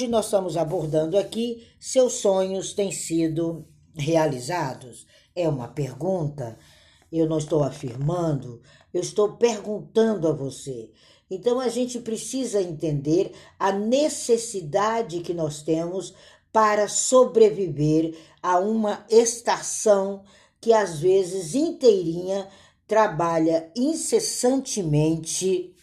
hoje nós estamos abordando aqui: seus sonhos têm sido realizados? É uma pergunta. Eu não estou afirmando, eu estou perguntando a você. Então a gente precisa entender a necessidade que nós temos para sobreviver a uma estação que às vezes inteirinha trabalha incessantemente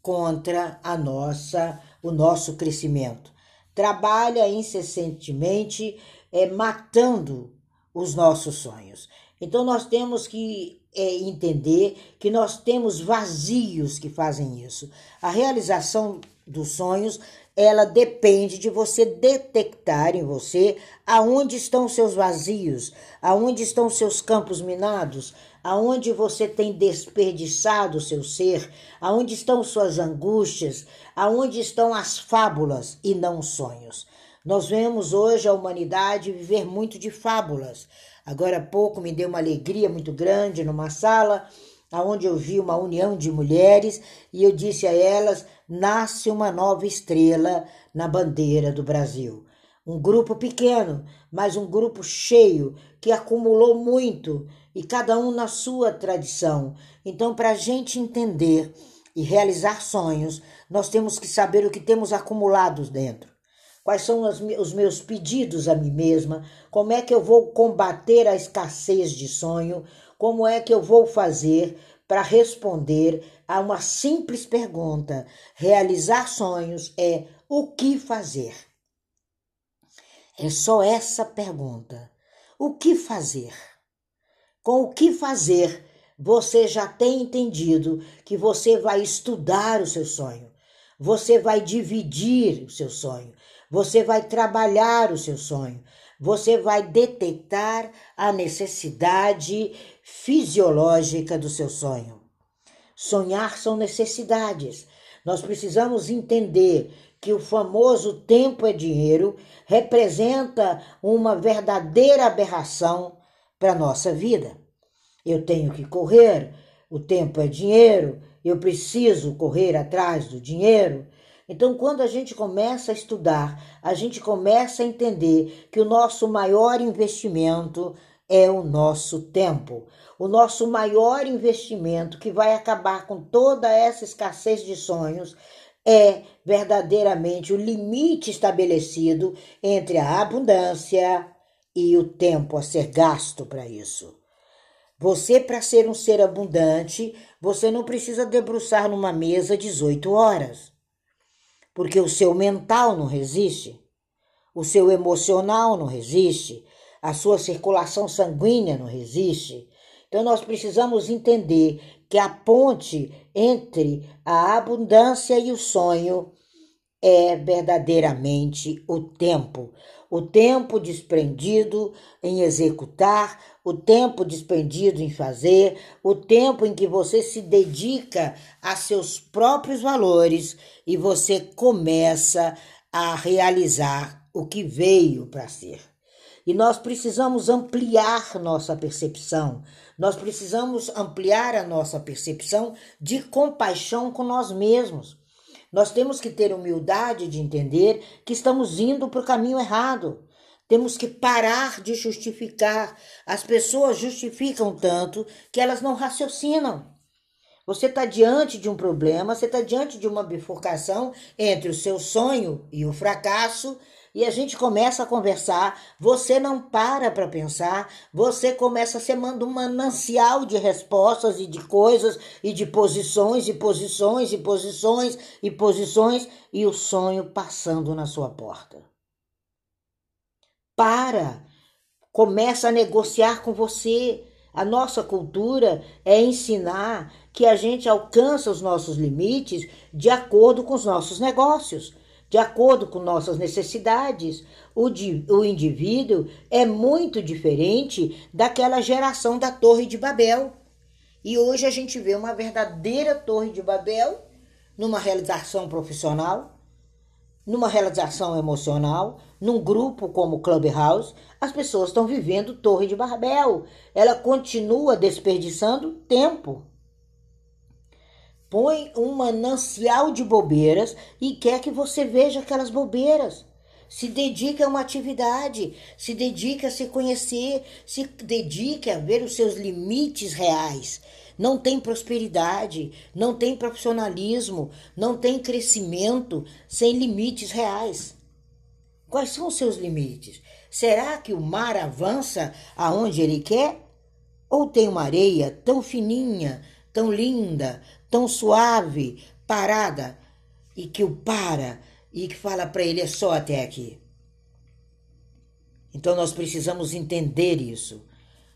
contra a nossa o nosso crescimento. Trabalha incessantemente é, matando os nossos sonhos. Então nós temos que é, entender que nós temos vazios que fazem isso. A realização dos sonhos ela depende de você detectar em você aonde estão seus vazios, aonde estão seus campos minados, aonde você tem desperdiçado o seu ser, aonde estão suas angústias, aonde estão as fábulas e não sonhos. Nós vemos hoje a humanidade viver muito de fábulas. Agora há pouco me deu uma alegria muito grande numa sala aonde eu vi uma união de mulheres e eu disse a elas: nasce uma nova estrela na bandeira do Brasil. Um grupo pequeno, mas um grupo cheio que acumulou muito e cada um na sua tradição. Então, para a gente entender e realizar sonhos, nós temos que saber o que temos acumulados dentro. Quais são os meus pedidos a mim mesma? Como é que eu vou combater a escassez de sonho? Como é que eu vou fazer para responder a uma simples pergunta? Realizar sonhos é o que fazer? É só essa pergunta. O que fazer? Com o que fazer, você já tem entendido que você vai estudar o seu sonho, você vai dividir o seu sonho, você vai trabalhar o seu sonho, você vai detectar a necessidade fisiológica do seu sonho. Sonhar são necessidades. Nós precisamos entender que o famoso tempo é dinheiro representa uma verdadeira aberração para a nossa vida. Eu tenho que correr, o tempo é dinheiro, eu preciso correr atrás do dinheiro. Então, quando a gente começa a estudar, a gente começa a entender que o nosso maior investimento é o nosso tempo. O nosso maior investimento que vai acabar com toda essa escassez de sonhos é verdadeiramente o limite estabelecido entre a abundância e o tempo a ser gasto para isso. Você, para ser um ser abundante, você não precisa debruçar numa mesa 18 horas porque o seu mental não resiste, o seu emocional não resiste, a sua circulação sanguínea não resiste. Então nós precisamos entender que a ponte entre a abundância e o sonho é verdadeiramente o tempo. O tempo desprendido em executar, o tempo despendido em fazer, o tempo em que você se dedica a seus próprios valores e você começa a realizar o que veio para ser. E nós precisamos ampliar nossa percepção, nós precisamos ampliar a nossa percepção de compaixão com nós mesmos. Nós temos que ter humildade de entender que estamos indo para o caminho errado. Temos que parar de justificar. As pessoas justificam tanto que elas não raciocinam. Você está diante de um problema, você está diante de uma bifurcação entre o seu sonho e o fracasso, e a gente começa a conversar, você não para para pensar, você começa a ser manda um manancial de respostas e de coisas e de posições e posições e posições e posições e o sonho passando na sua porta. Para, começa a negociar com você. A nossa cultura é ensinar que a gente alcança os nossos limites de acordo com os nossos negócios de acordo com nossas necessidades. O, di, o indivíduo é muito diferente daquela geração da Torre de Babel. E hoje a gente vê uma verdadeira Torre de Babel numa realização profissional, numa realização emocional, num grupo como Clubhouse, as pessoas estão vivendo Torre de Babel. Ela continua desperdiçando tempo põe um manancial de bobeiras e quer que você veja aquelas bobeiras. Se dedique a uma atividade, se dedique a se conhecer, se dedique a ver os seus limites reais. Não tem prosperidade, não tem profissionalismo, não tem crescimento sem limites reais. Quais são os seus limites? Será que o mar avança aonde ele quer? Ou tem uma areia tão fininha, tão linda, tão suave, parada, e que o para e que fala para ele é só até aqui. Então nós precisamos entender isso.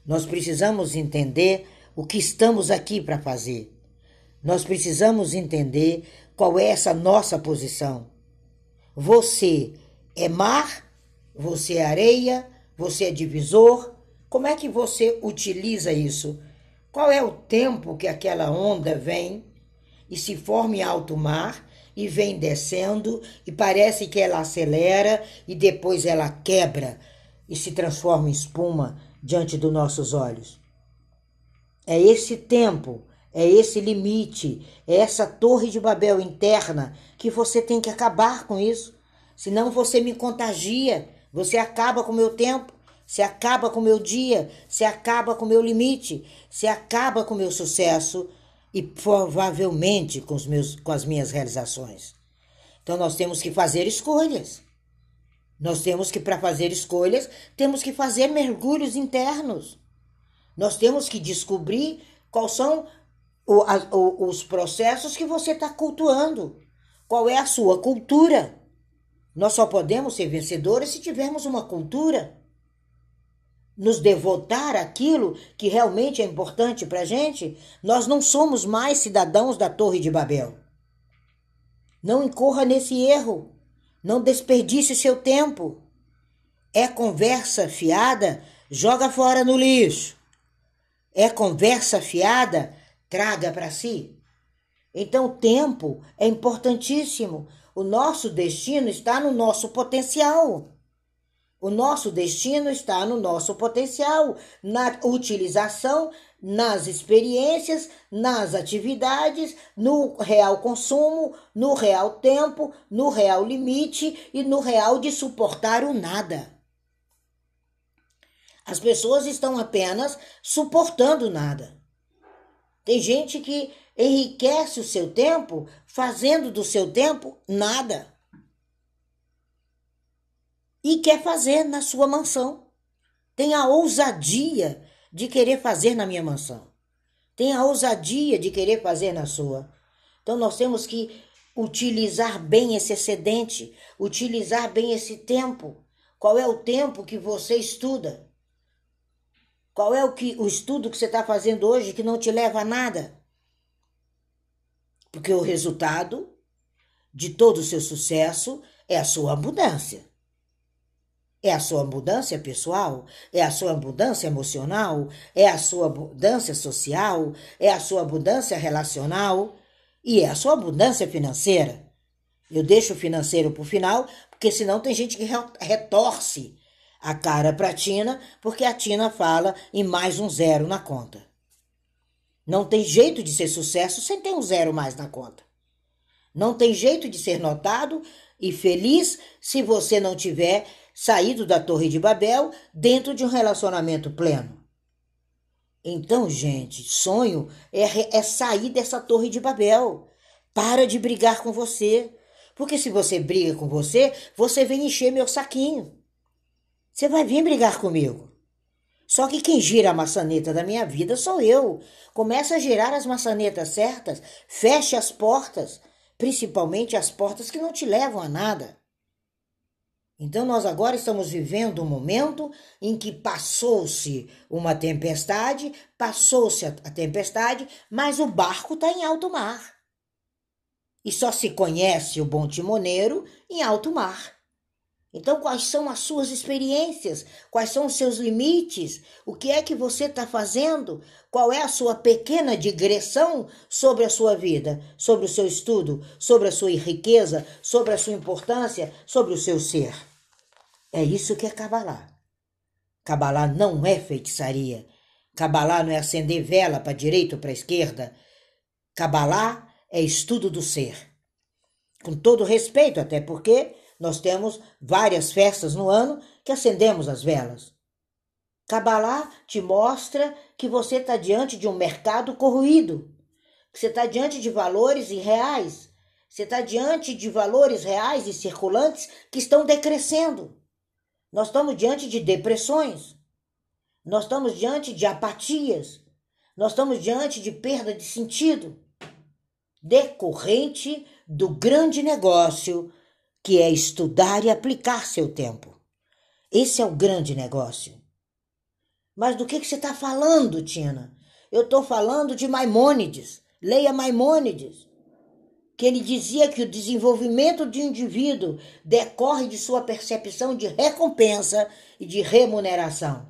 Nós precisamos entender o que estamos aqui para fazer. Nós precisamos entender qual é essa nossa posição. Você é mar, você é areia, você é divisor. Como é que você utiliza isso? Qual é o tempo que aquela onda vem e se forma em alto mar e vem descendo e parece que ela acelera e depois ela quebra e se transforma em espuma diante dos nossos olhos. É esse tempo, é esse limite, é essa torre de Babel interna que você tem que acabar com isso. Senão você me contagia, você acaba com o meu tempo, você acaba com o meu dia, você acaba com o meu limite, você acaba com o meu sucesso e provavelmente com, os meus, com as minhas realizações. Então nós temos que fazer escolhas. Nós temos que, para fazer escolhas, temos que fazer mergulhos internos. Nós temos que descobrir quais são o, a, o, os processos que você está cultuando. Qual é a sua cultura? Nós só podemos ser vencedores se tivermos uma cultura nos devotar aquilo que realmente é importante para a gente, nós não somos mais cidadãos da Torre de Babel. Não incorra nesse erro. Não desperdice seu tempo. É conversa fiada? Joga fora no lixo. É conversa fiada? Traga para si. Então, o tempo é importantíssimo. O nosso destino está no nosso potencial. O nosso destino está no nosso potencial, na utilização, nas experiências, nas atividades, no real consumo, no real tempo, no real limite e no real de suportar o nada. As pessoas estão apenas suportando nada. Tem gente que enriquece o seu tempo fazendo do seu tempo nada e quer fazer na sua mansão. Tem a ousadia de querer fazer na minha mansão. Tem a ousadia de querer fazer na sua. Então nós temos que utilizar bem esse excedente, utilizar bem esse tempo. Qual é o tempo que você estuda? Qual é o, que, o estudo que você está fazendo hoje que não te leva a nada? Porque o resultado de todo o seu sucesso é a sua abundância. É a sua abundância pessoal? É a sua abundância emocional? É a sua abundância social? É a sua abundância relacional? E é a sua abundância financeira? Eu deixo o financeiro para o final, porque senão tem gente que retorce a cara para a Tina, porque a Tina fala em mais um zero na conta. Não tem jeito de ser sucesso sem ter um zero mais na conta. Não tem jeito de ser notado e feliz se você não tiver saído da Torre de Babel dentro de um relacionamento pleno. Então, gente, sonho é, é sair dessa Torre de Babel. Para de brigar com você. Porque se você briga com você, você vem encher meu saquinho. Você vai vir brigar comigo. Só que quem gira a maçaneta da minha vida sou eu. Começa a girar as maçanetas certas, feche as portas, principalmente as portas que não te levam a nada. Então, nós agora estamos vivendo um momento em que passou-se uma tempestade, passou-se a tempestade, mas o barco está em alto mar. E só se conhece o bom timoneiro em alto mar. Então, quais são as suas experiências? Quais são os seus limites? O que é que você está fazendo? Qual é a sua pequena digressão sobre a sua vida, sobre o seu estudo, sobre a sua riqueza, sobre a sua importância, sobre o seu ser? É isso que é Cabalá. Cabalá não é feitiçaria. Cabalá não é acender vela para direita ou para esquerda. Cabalá é estudo do ser. Com todo respeito, até porque Nós temos várias festas no ano que acendemos as velas. Cabalá te mostra que você está diante de um mercado corroído, que você está diante de valores irreais, você está diante de valores reais e circulantes que estão decrescendo. Nós estamos diante de depressões, nós estamos diante de apatias, nós estamos diante de perda de sentido decorrente do grande negócio que é estudar e aplicar seu tempo. Esse é o grande negócio. Mas do que, que você está falando, Tina? Eu estou falando de Maimônides. Leia Maimônides. Que ele dizia que o desenvolvimento de um indivíduo decorre de sua percepção de recompensa e de remuneração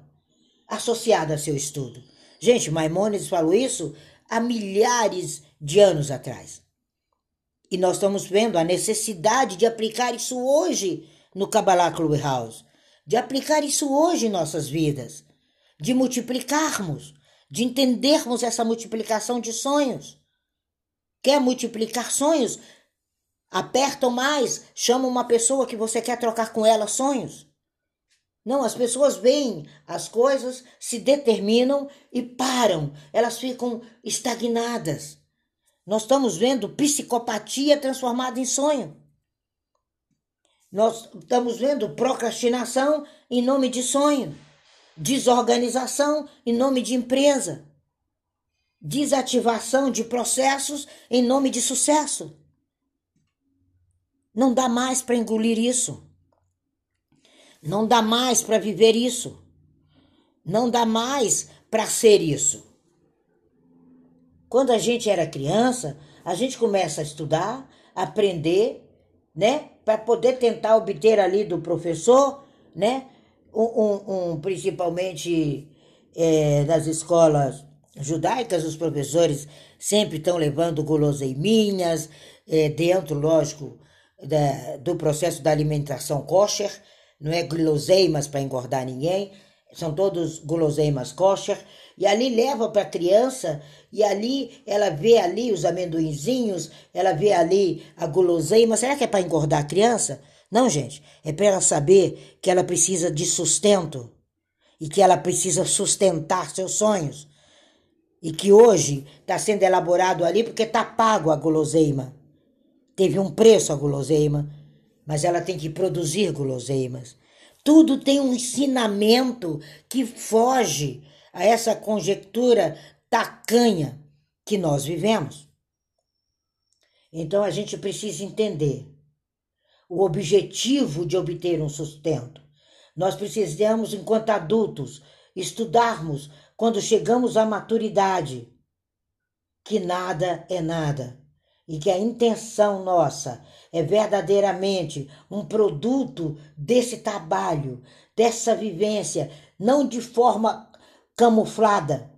associada a seu estudo. Gente, Maimônides falou isso há milhares de anos atrás. E nós estamos vendo a necessidade de aplicar isso hoje no Kabbalah Clubhouse, de aplicar isso hoje em nossas vidas, de multiplicarmos, de entendermos essa multiplicação de sonhos. Quer multiplicar sonhos? Apertam mais, chama uma pessoa que você quer trocar com ela sonhos. Não, as pessoas veem as coisas, se determinam e param, elas ficam estagnadas. Nós estamos vendo psicopatia transformada em sonho. Nós estamos vendo procrastinação em nome de sonho, desorganização em nome de empresa, desativação de processos em nome de sucesso. Não dá mais para engolir isso. Não dá mais para viver isso. Não dá mais para ser isso. Quando a gente era criança, a gente começa a estudar, aprender, né? Para poder tentar obter ali do professor, né? Um, um, um principalmente é, nas escolas judaicas, os professores sempre estão levando guloseiminhas, é, dentro, lógico, da, do processo da alimentação kosher, não é guloseimas para engordar ninguém, são todos guloseimas kosher, e ali leva para a criança e ali ela vê ali os amendoinzinhos, ela vê ali a guloseima. Será que é para engordar a criança? Não, gente. É para ela saber que ela precisa de sustento e que ela precisa sustentar seus sonhos. E que hoje está sendo elaborado ali porque está pago a guloseima. Teve um preço a guloseima, mas ela tem que produzir guloseimas. Tudo tem um ensinamento que foge a essa conjectura tacanha que nós vivemos. Então a gente precisa entender o objetivo de obter um sustento. Nós precisamos, enquanto adultos, estudarmos quando chegamos à maturidade que nada é nada e que a intenção nossa é verdadeiramente um produto desse trabalho, dessa vivência, não de forma camuflada,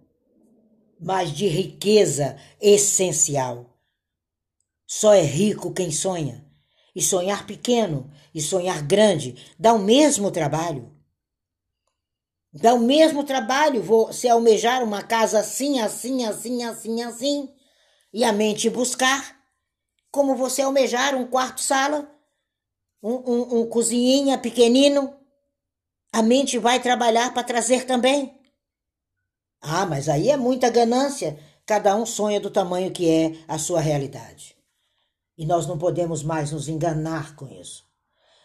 mas de riqueza essencial. Só é rico quem sonha. E sonhar pequeno e sonhar grande dá o mesmo trabalho. Dá o mesmo trabalho você almejar uma casa assim, assim, assim, assim, assim, e a mente buscar, como você almejar um quarto-sala, um, um, um pequenino, a mente vai trabalhar para trazer também. Ah, mas aí é muita ganância. Cada um sonha do tamanho que é a sua realidade. E nós não podemos mais nos enganar com isso.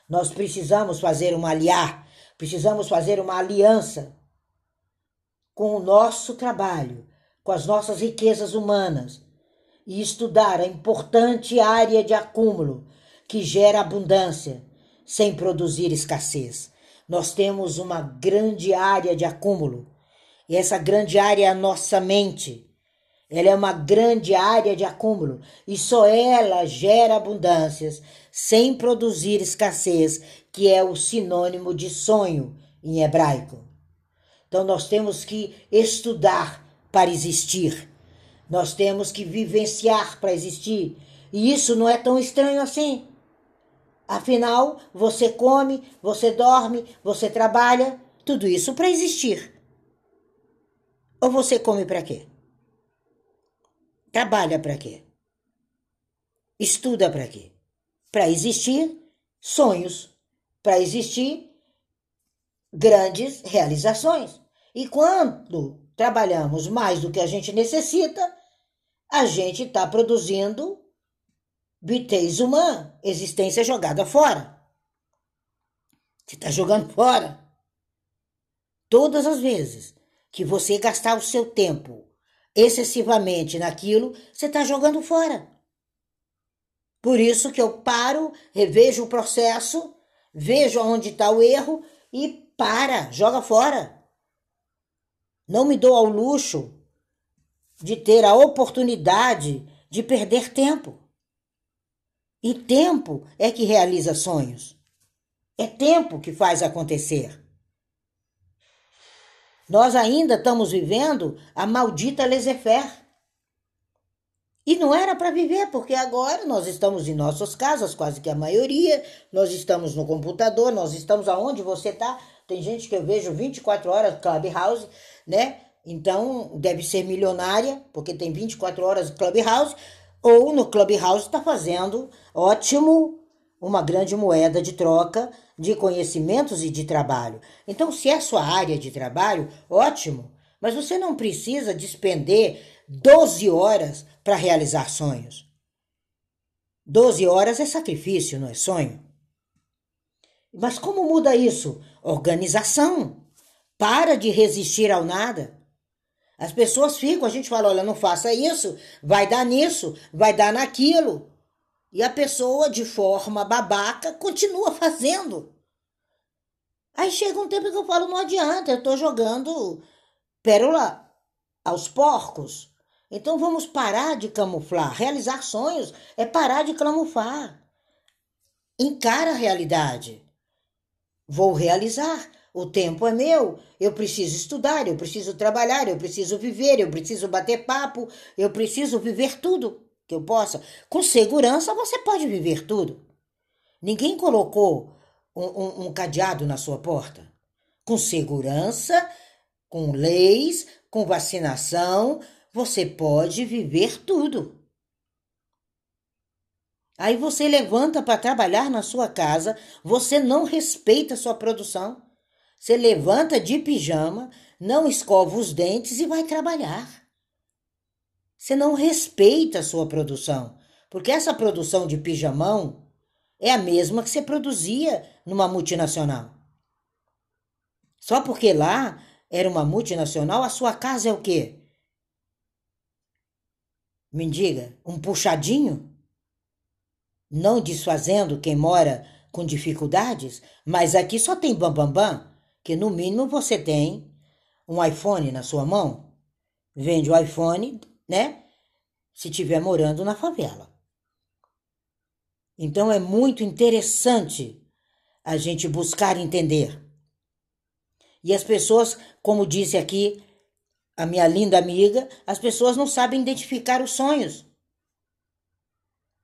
Nós precisamos fazer uma aliar, precisamos fazer uma aliança com o nosso trabalho, com as nossas riquezas humanas e estudar a importante área de acúmulo que gera abundância sem produzir escassez. Nós temos uma grande área de acúmulo e essa grande área é a nossa mente. Ela é uma grande área de acúmulo e só ela gera abundâncias sem produzir escassez, que é o sinônimo de sonho em hebraico. Então nós temos que estudar para existir. Nós temos que vivenciar para existir. E isso não é tão estranho assim. Afinal, você come, você dorme, você trabalha, tudo isso para existir. Ou você come para quê? Trabalha para quê? Estuda para quê? Para existir sonhos para existir grandes realizações. E quando trabalhamos mais do que a gente necessita, a gente está produzindo bitez humana, existência jogada fora. Você está jogando fora. Todas as vezes que você gastar o seu tempo excessivamente naquilo, você está jogando fora. Por isso que eu paro, revejo o processo, vejo onde está o erro e para, joga fora. Não me dou ao luxo de ter a oportunidade de perder tempo. E tempo é que realiza sonhos. É tempo que faz acontecer. Nós ainda estamos vivendo a maldita laissez-faire. E não era para viver, porque agora nós estamos em nossas casas, quase que a maioria, nós estamos no computador, nós estamos aonde você está. Tem gente que eu vejo 24 horas Clubhouse, né? Então deve ser milionária, porque tem 24 horas Clubhouse, ou no Clubhouse está fazendo ótimo, uma grande moeda de troca de conhecimentos e de trabalho. Então, se é sua área de trabalho, ótimo, mas você não precisa despender 12 horas para realizar sonhos. 12 horas é sacrifício, não é sonho? Mas como muda isso? Organização. Para de resistir ao nada. As pessoas ficam, a gente fala, olha, não faça isso, vai dar nisso, vai dar naquilo. E a pessoa, de forma babaca, continua fazendo. Aí chega um tempo que eu falo, não adianta, eu estou jogando pérola aos porcos. Então vamos parar de camuflar. Realizar sonhos é parar de camuflar. Encara a realidade. Vou realizar. O tempo é meu, eu preciso estudar, eu preciso trabalhar, eu preciso viver, eu preciso bater papo, eu preciso viver tudo que eu possa. Com segurança você pode viver tudo. Ninguém colocou um, um, um cadeado na sua porta. Com segurança, com leis, com vacinação, você pode viver tudo. Aí você levanta para trabalhar na sua casa, você não respeita a sua produção. Você levanta de pijama, não escova os dentes e vai trabalhar. Você não respeita a sua produção, porque essa produção de pijamão é a mesma que você produzia numa multinacional. Só porque lá era uma multinacional, a sua casa é o quê? Me diga, um puxadinho? Não desfazendo quem mora com dificuldades, mas aqui só tem bambambam. Bam, bam que no mínimo você tem um iPhone na sua mão, vende o iPhone, né? Se estiver morando na favela. Então é muito interessante a gente buscar entender. E as pessoas, como disse aqui a minha linda amiga, as pessoas não sabem identificar os sonhos.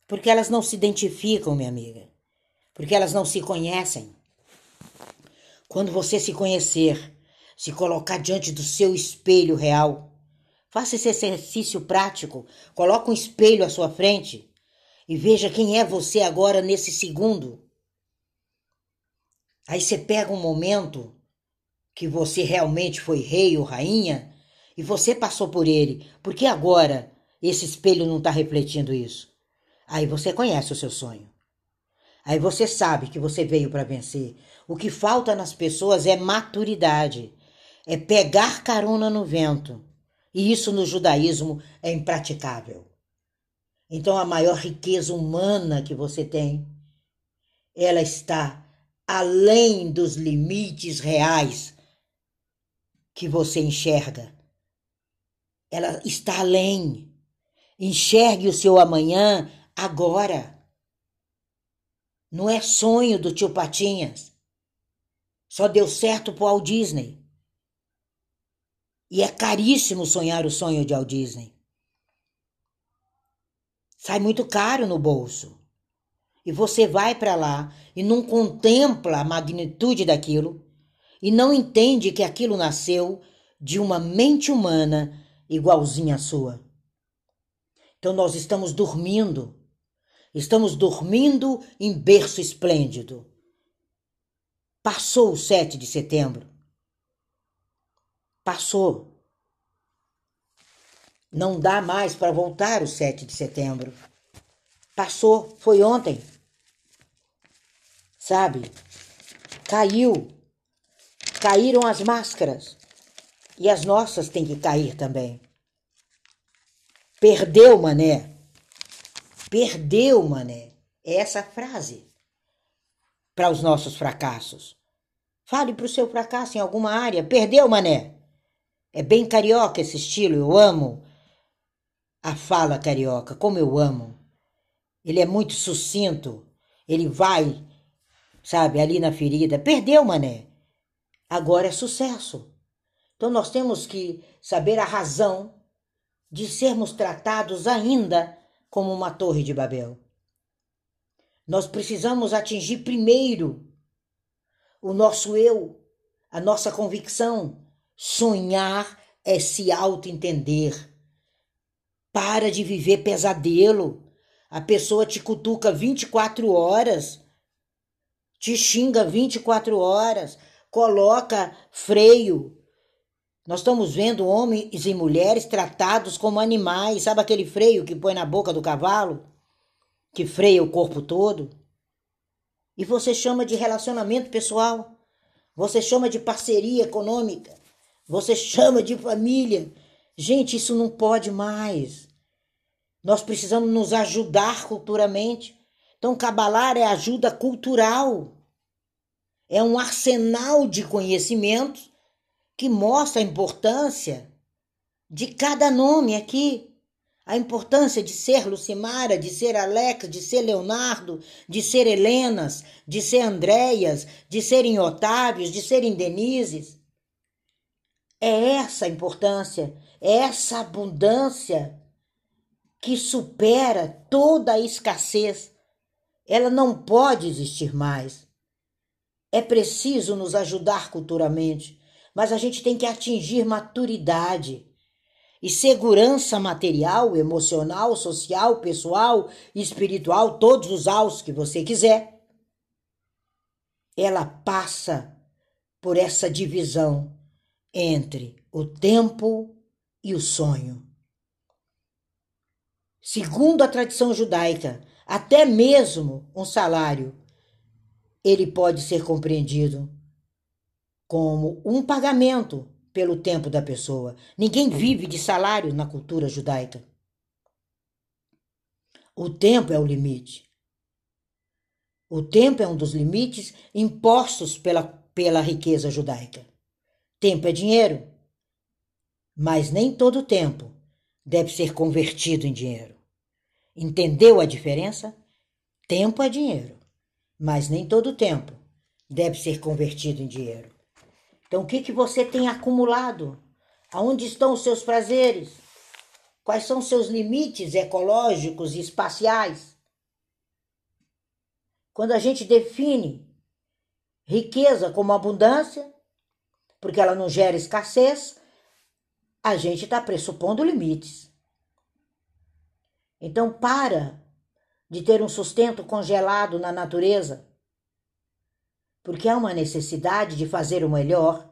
Porque elas não se identificam, minha amiga. Porque elas não se conhecem. Quando você se conhecer, se colocar diante do seu espelho real, faça esse exercício prático. Coloque um espelho à sua frente e veja quem é você agora nesse segundo. Aí você pega um momento que você realmente foi rei ou rainha e você passou por ele. Porque agora esse espelho não está refletindo isso? Aí você conhece o seu sonho. Aí você sabe que você veio para vencer. O que falta nas pessoas é maturidade, é pegar carona no vento. E isso no judaísmo é impraticável. Então a maior riqueza humana que você tem, ela está além dos limites reais que você enxerga. Ela está além. Enxergue o seu amanhã agora. Não é sonho do tio Patinhas. Só deu certo pro Walt Disney. E é caríssimo sonhar o sonho de Walt Disney. Sai muito caro no bolso. E você vai para lá e não contempla a magnitude daquilo e não entende que aquilo nasceu de uma mente humana igualzinha à sua. Então nós estamos dormindo Estamos dormindo em berço esplêndido. Passou o 7 de setembro. Passou. Não dá mais para voltar o 7 de setembro. Passou, foi ontem. Sabe? Caiu. Caíram as máscaras. E as nossas têm que cair também. Perdeu, mané. Perdeu, mané. É essa frase para os nossos fracassos. Fale para o seu fracasso em alguma área. Perdeu, mané. É bem carioca esse estilo, eu amo a fala carioca, como eu amo. Ele é muito sucinto, ele vai, sabe, ali na ferida. Perdeu, mané. Agora é sucesso. Então nós temos que saber a razão de sermos tratados ainda como uma torre de Babel. Nós precisamos atingir primeiro o nosso eu, a nossa convicção. Sonhar é se auto-entender. Para de viver pesadelo. A pessoa te cutuca 24 horas, te xinga 24 horas, coloca freio. Nós estamos vendo homens e mulheres tratados como animais. Sabe aquele freio que põe na boca do cavalo? Que freia o corpo todo? E você chama de relacionamento pessoal. Você chama de parceria econômica. Você chama de família. Gente, isso não pode mais. Nós precisamos nos ajudar culturalmente. Então, cabalar é ajuda cultural. É um arsenal de conhecimentos que mostra a importância de cada nome aqui a importância de ser Lucimara, de ser Alex, de ser Leonardo, de ser Helenas, de ser Andréias, de serem Otávios, de serem Denises. É essa a importância, é essa abundância que supera toda a escassez. Ela não pode existir mais. É preciso nos ajudar culturalmente, mas a gente tem que atingir maturidade e segurança material, emocional, social, pessoal, espiritual, todos os aos que você quiser, ela passa por essa divisão entre o tempo e o sonho. Segundo a tradição judaica, até mesmo um salário ele pode ser compreendido como um pagamento pelo tempo da pessoa. Ninguém vive de salário na cultura judaica. O tempo é o limite. O tempo é um dos limites impostos pela, pela riqueza judaica. Tempo é dinheiro, mas nem todo tempo deve ser convertido em dinheiro. Entendeu a diferença? Tempo é dinheiro, mas nem todo tempo deve ser convertido em dinheiro. Então, o que, que você tem acumulado? Aonde estão os seus prazeres? Quais são os seus limites ecológicos e espaciais? Quando a gente define riqueza como abundância, porque ela não gera escassez, a gente está pressupondo limites. Então, para de ter um sustento congelado na natureza porque há uma necessidade de fazer o melhor,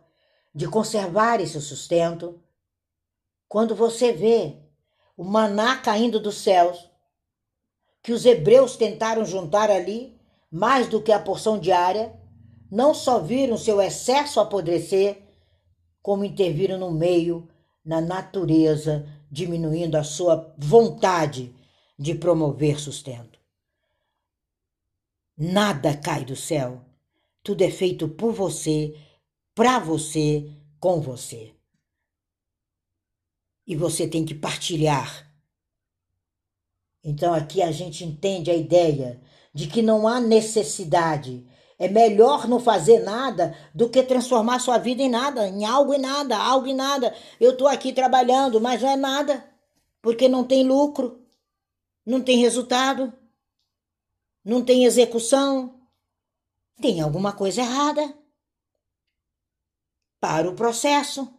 de conservar esse sustento. Quando você vê o maná caindo dos céus, que os hebreus tentaram juntar ali, mais do que a porção diária, não só viram seu excesso apodrecer, como interviram no meio, na natureza, diminuindo a sua vontade de promover sustento. Nada cai do céu tudo é feito por você, para você, com você. E você tem que partilhar. Então aqui a gente entende a ideia de que não há necessidade. É melhor não fazer nada do que transformar sua vida em nada, em algo e nada, algo e nada. Eu estou aqui trabalhando, mas não é nada, porque não tem lucro, não tem resultado, não tem execução, tem alguma coisa errada. Para o processo.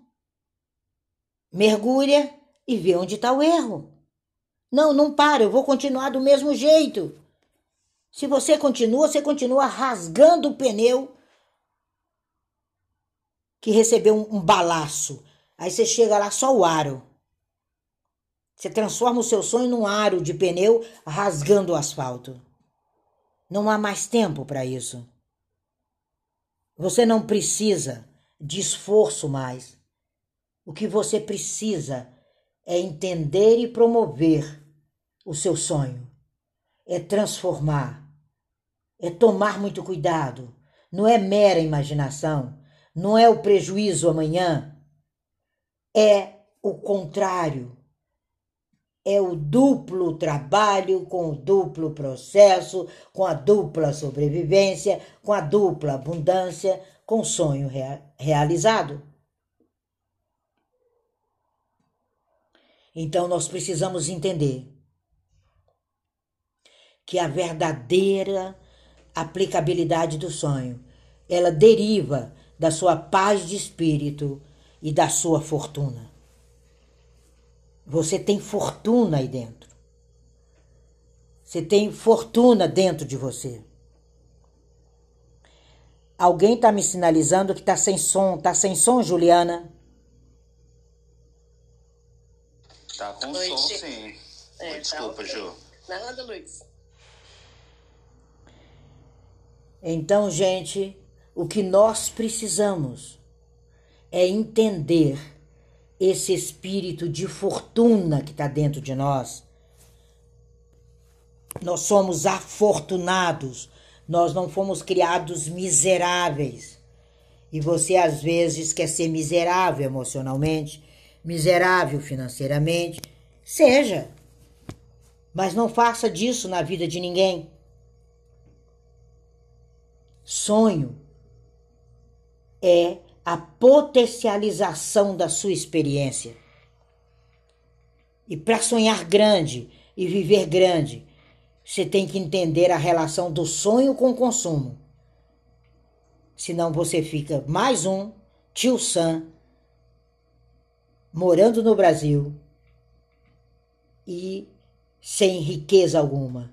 Mergulha e vê onde está o erro. Não, não para, eu vou continuar do mesmo jeito. Se você continua, você continua rasgando o pneu que recebeu um, um balaço. Aí você chega lá só o aro. Você transforma o seu sonho num aro de pneu rasgando o asfalto. Não há mais tempo para isso. Você não precisa de esforço mais. O que você precisa é entender e promover o seu sonho, é transformar é tomar muito cuidado, não é mera imaginação, não é o prejuízo amanhã, é o contrário. É o duplo trabalho com o duplo processo, com a dupla sobrevivência, com a dupla abundância, com o sonho rea realizado. Então nós precisamos entender que a verdadeira aplicabilidade do sonho. Ela deriva da sua paz de espírito e da sua fortuna. Você tem fortuna aí dentro. Você tem fortuna dentro de você. Alguém está me sinalizando que está sem som. Está sem som, Juliana? Tá com som, sim. É, tá Desculpa, tá okay. Ju. Nada, Luiz. Então, gente, o que nós precisamos é entender esse espírito de fortuna que está dentro de nós. Nós somos afortunados, nós não fomos criados miseráveis. E você às vezes quer ser miserável emocionalmente, miserável financeiramente. Seja, mas não faça disso na vida de ninguém. Sonho é a potencialização da sua experiência. E para sonhar grande e viver grande, você tem que entender a relação do sonho com o consumo. Senão você fica mais um tio Sam morando no Brasil e sem riqueza alguma.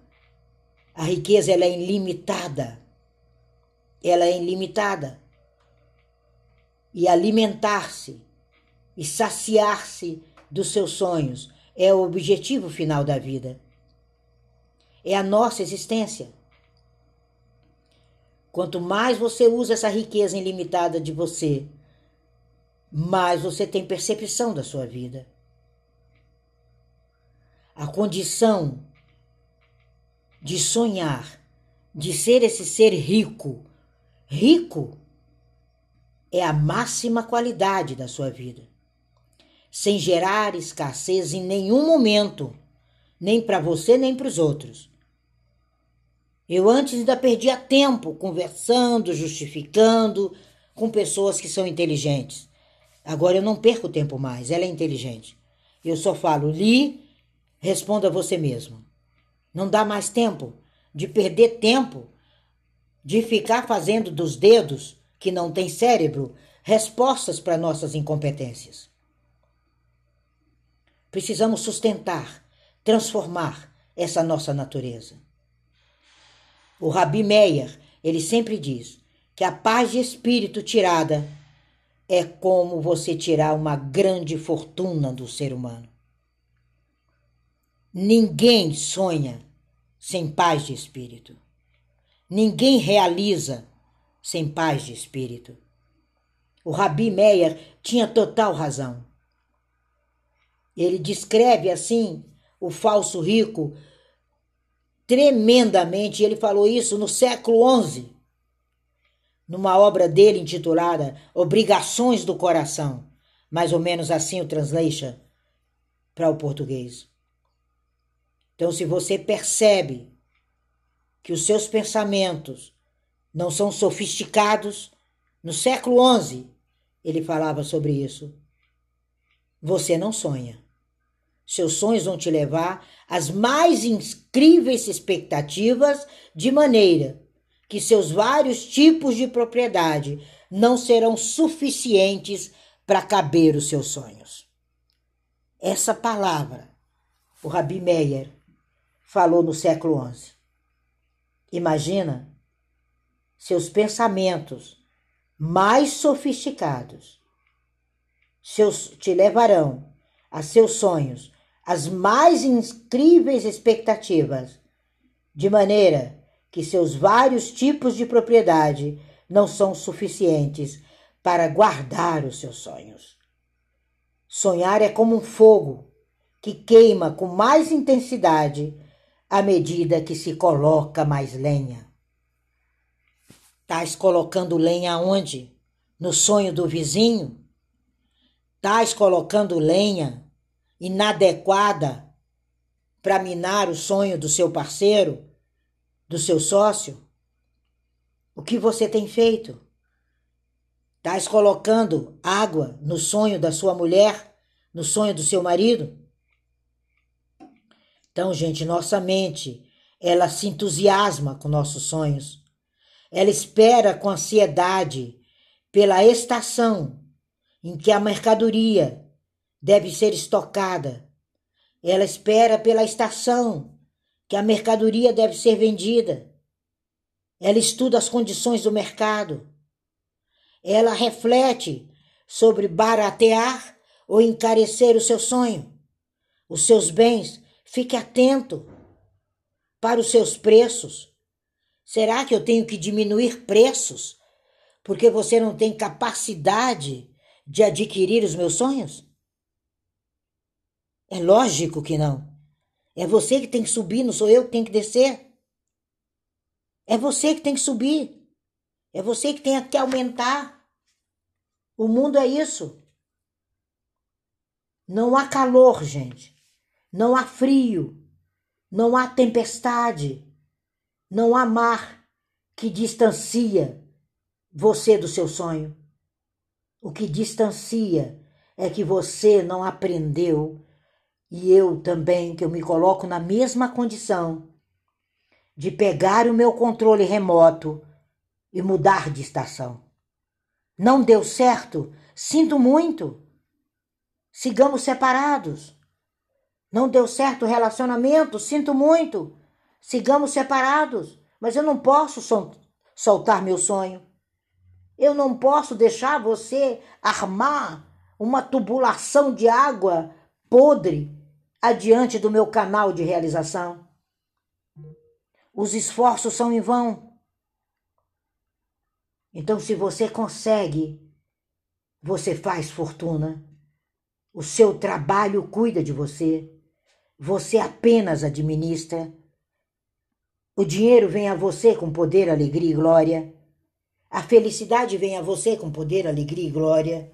A riqueza ela é ilimitada ela é ilimitada. E alimentar-se e saciar-se dos seus sonhos é o objetivo final da vida. É a nossa existência. Quanto mais você usa essa riqueza ilimitada de você, mais você tem percepção da sua vida. A condição de sonhar, de ser esse ser rico, Rico é a máxima qualidade da sua vida, sem gerar escassez em nenhum momento, nem para você nem para os outros. Eu antes ainda perdia tempo conversando, justificando com pessoas que são inteligentes. Agora eu não perco tempo mais, ela é inteligente. Eu só falo, li, responda você mesmo. Não dá mais tempo de perder tempo de ficar fazendo dos dedos, que não têm cérebro, respostas para nossas incompetências. Precisamos sustentar, transformar essa nossa natureza. O Rabi Meir, ele sempre diz que a paz de espírito tirada é como você tirar uma grande fortuna do ser humano. Ninguém sonha sem paz de espírito. Ninguém realiza sem paz de espírito. O Rabi Meir tinha total razão. Ele descreve assim o falso rico tremendamente. Ele falou isso no século XI, numa obra dele intitulada Obrigações do Coração. Mais ou menos assim o translation para o português. Então, se você percebe que os seus pensamentos não são sofisticados. No século XI, ele falava sobre isso. Você não sonha. Seus sonhos vão te levar às mais incríveis expectativas, de maneira que seus vários tipos de propriedade não serão suficientes para caber os seus sonhos. Essa palavra o Rabi Meir falou no século XI. Imagina seus pensamentos mais sofisticados seus, te levarão a seus sonhos, as mais incríveis expectativas, de maneira que seus vários tipos de propriedade não são suficientes para guardar os seus sonhos. Sonhar é como um fogo que queima com mais intensidade à medida que se coloca mais lenha. Estás colocando lenha aonde? No sonho do vizinho? Estás colocando lenha inadequada para minar o sonho do seu parceiro, do seu sócio? O que você tem feito? Estás colocando água no sonho da sua mulher, no sonho do seu marido? Então, gente, nossa mente, ela se entusiasma com nossos sonhos. Ela espera com ansiedade pela estação em que a mercadoria deve ser estocada. Ela espera pela estação que a mercadoria deve ser vendida. Ela estuda as condições do mercado ela reflete sobre baratear ou encarecer o seu sonho, os seus bens. Fique atento para os seus preços. Será que eu tenho que diminuir preços porque você não tem capacidade de adquirir os meus sonhos? É lógico que não. É você que tem que subir, não sou eu que tenho que descer. É você que tem que subir. É você que tem que aumentar. O mundo é isso. Não há calor, gente. Não há frio. Não há tempestade. Não há mar que distancia você do seu sonho. O que distancia é que você não aprendeu e eu também, que eu me coloco na mesma condição de pegar o meu controle remoto e mudar de estação. Não deu certo? Sinto muito. Sigamos separados. Não deu certo o relacionamento? Sinto muito. Sigamos separados. Mas eu não posso soltar meu sonho. Eu não posso deixar você armar uma tubulação de água podre adiante do meu canal de realização. Os esforços são em vão. Então, se você consegue, você faz fortuna. O seu trabalho cuida de você. Você apenas administra. O dinheiro vem a você com poder, alegria e glória. A felicidade vem a você com poder, alegria e glória.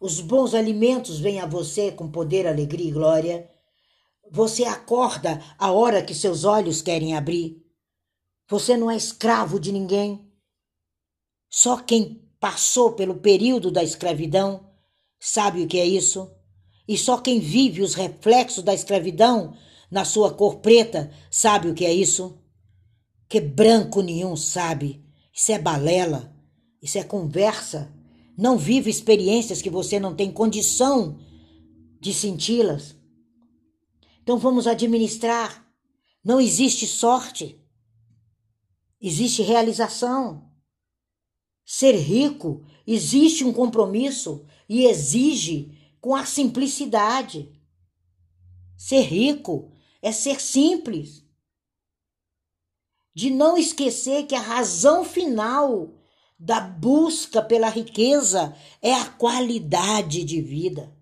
Os bons alimentos vêm a você com poder, alegria e glória. Você acorda a hora que seus olhos querem abrir. Você não é escravo de ninguém. Só quem passou pelo período da escravidão sabe o que é isso. E só quem vive os reflexos da escravidão na sua cor preta sabe o que é isso. Que branco nenhum sabe. Isso é balela. Isso é conversa. Não vive experiências que você não tem condição de senti-las. Então vamos administrar. Não existe sorte. Existe realização. Ser rico existe um compromisso e exige com a simplicidade. Ser rico é ser simples. De não esquecer que a razão final da busca pela riqueza é a qualidade de vida.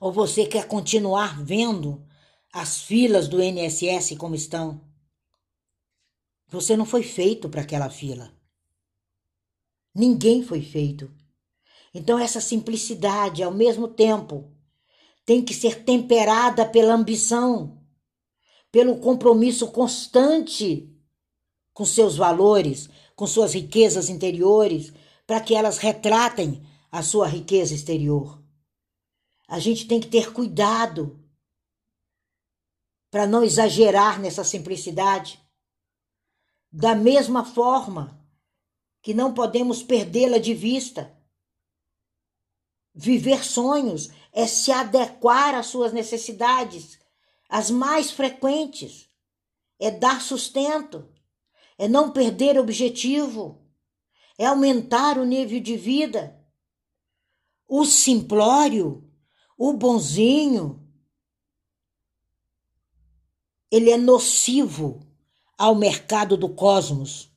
Ou você quer continuar vendo as filas do INSS como estão? Você não foi feito para aquela fila. Ninguém foi feito. Então, essa simplicidade, ao mesmo tempo, tem que ser temperada pela ambição, pelo compromisso constante com seus valores, com suas riquezas interiores, para que elas retratem a sua riqueza exterior. A gente tem que ter cuidado para não exagerar nessa simplicidade da mesma forma que não podemos perdê-la de vista. Viver sonhos é se adequar às suas necessidades, as mais frequentes. é dar sustento, é não perder objetivo, é aumentar o nível de vida. O simplório, o bonzinho, ele é nocivo ao mercado do cosmos.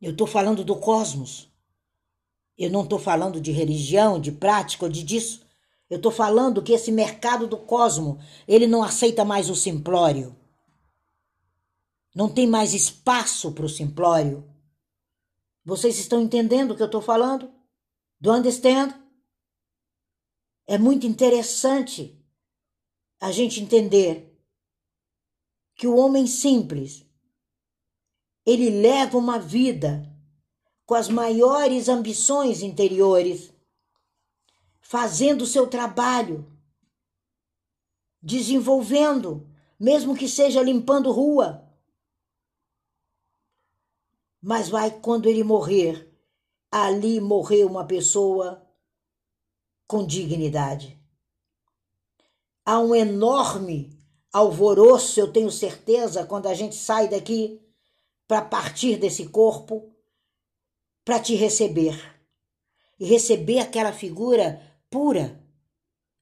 Eu estou falando do cosmos. Eu não estou falando de religião, de prática ou de disso. Eu estou falando que esse mercado do cosmo, ele não aceita mais o simplório. Não tem mais espaço para o simplório. Vocês estão entendendo o que eu estou falando? Do understand? É muito interessante a gente entender que o homem simples ele leva uma vida com as maiores ambições interiores, fazendo o seu trabalho, desenvolvendo, mesmo que seja limpando rua, mas vai quando ele morrer, ali morreu uma pessoa com dignidade. Há um enorme alvoroço, eu tenho certeza, quando a gente sai daqui para partir desse corpo, para te receber. E receber aquela figura pura,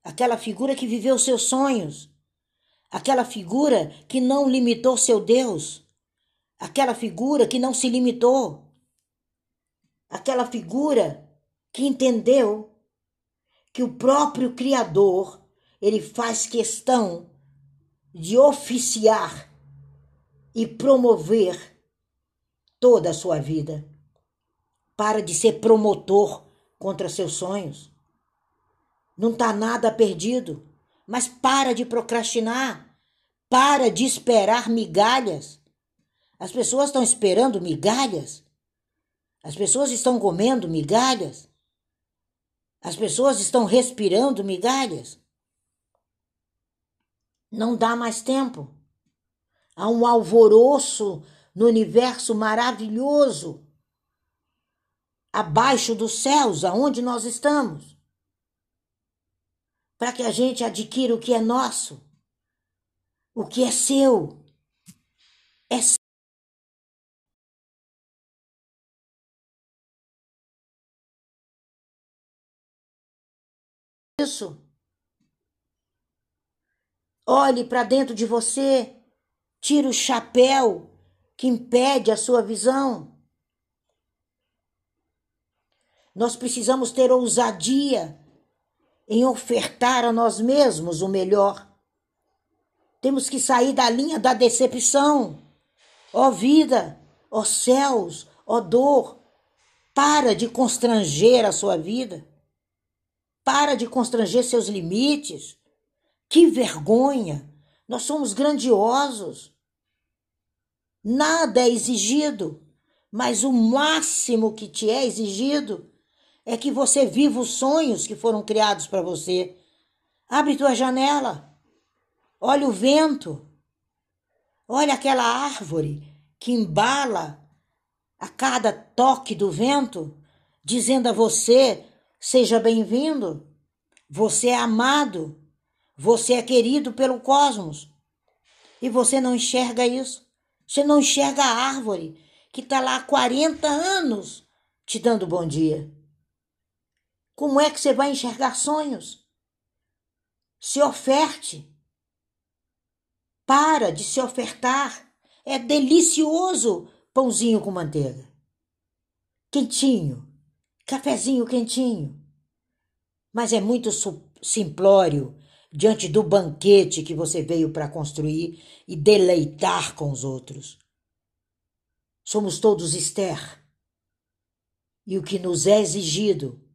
aquela figura que viveu seus sonhos, aquela figura que não limitou seu Deus, aquela figura que não se limitou, aquela figura que entendeu que o próprio Criador ele faz questão de oficiar e promover toda a sua vida. Para de ser promotor contra seus sonhos. Não está nada perdido, mas para de procrastinar. Para de esperar migalhas. As pessoas estão esperando migalhas. As pessoas estão comendo migalhas. As pessoas estão respirando migalhas. Não dá mais tempo. Há um alvoroço no universo maravilhoso abaixo dos céus, aonde nós estamos, para que a gente adquira o que é nosso, o que é seu. É isso. Olhe para dentro de você, tira o chapéu que impede a sua visão. Nós precisamos ter ousadia em ofertar a nós mesmos o melhor. Temos que sair da linha da decepção. Ó oh vida, ó oh céus, ó oh dor, para de constranger a sua vida. Para de constranger seus limites. Que vergonha! Nós somos grandiosos. Nada é exigido, mas o máximo que te é exigido é que você viva os sonhos que foram criados para você. Abre tua janela. Olha o vento. Olha aquela árvore que embala a cada toque do vento, dizendo a você: seja bem-vindo. Você é amado. Você é querido pelo cosmos. E você não enxerga isso. Você não enxerga a árvore que está lá há 40 anos te dando bom dia. Como é que você vai enxergar sonhos? Se oferte. Para de se ofertar. É delicioso pãozinho com manteiga. Quentinho, cafezinho quentinho. Mas é muito simplório diante do banquete que você veio para construir e deleitar com os outros. Somos todos Esther. E o que nos é exigido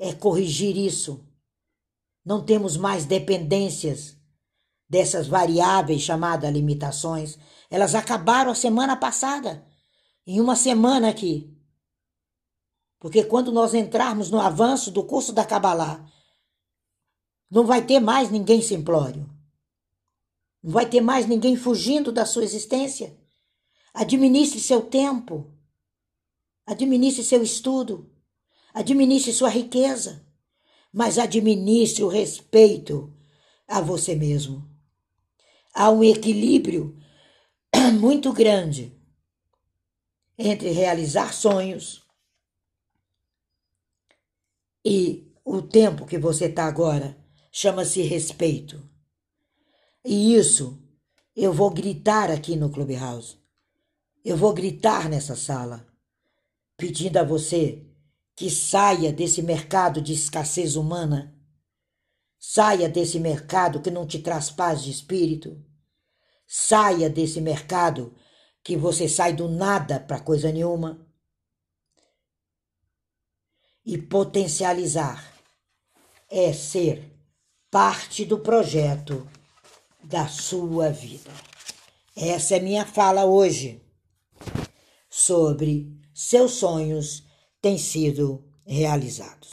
é corrigir isso. Não temos mais dependências dessas variáveis chamadas limitações. Elas acabaram a semana passada, em uma semana aqui. Porque quando nós entrarmos no avanço do curso da Kabbalah não vai ter mais ninguém simplório. Não vai ter mais ninguém fugindo da sua existência. Administre seu tempo. Administre seu estudo. Administre sua riqueza. Mas administre o respeito a você mesmo. Há um equilíbrio muito grande entre realizar sonhos e o tempo que você está agora chama-se respeito. E isso eu vou gritar aqui no Clubhouse. Eu vou gritar nessa sala, pedindo a você que saia desse mercado de escassez humana, saia desse mercado que não te traz paz de espírito, saia desse mercado que você sai do nada para coisa nenhuma e potencializar é ser parte do projeto da sua vida. Essa é minha fala hoje sobre seus sonhos têm sido realizados.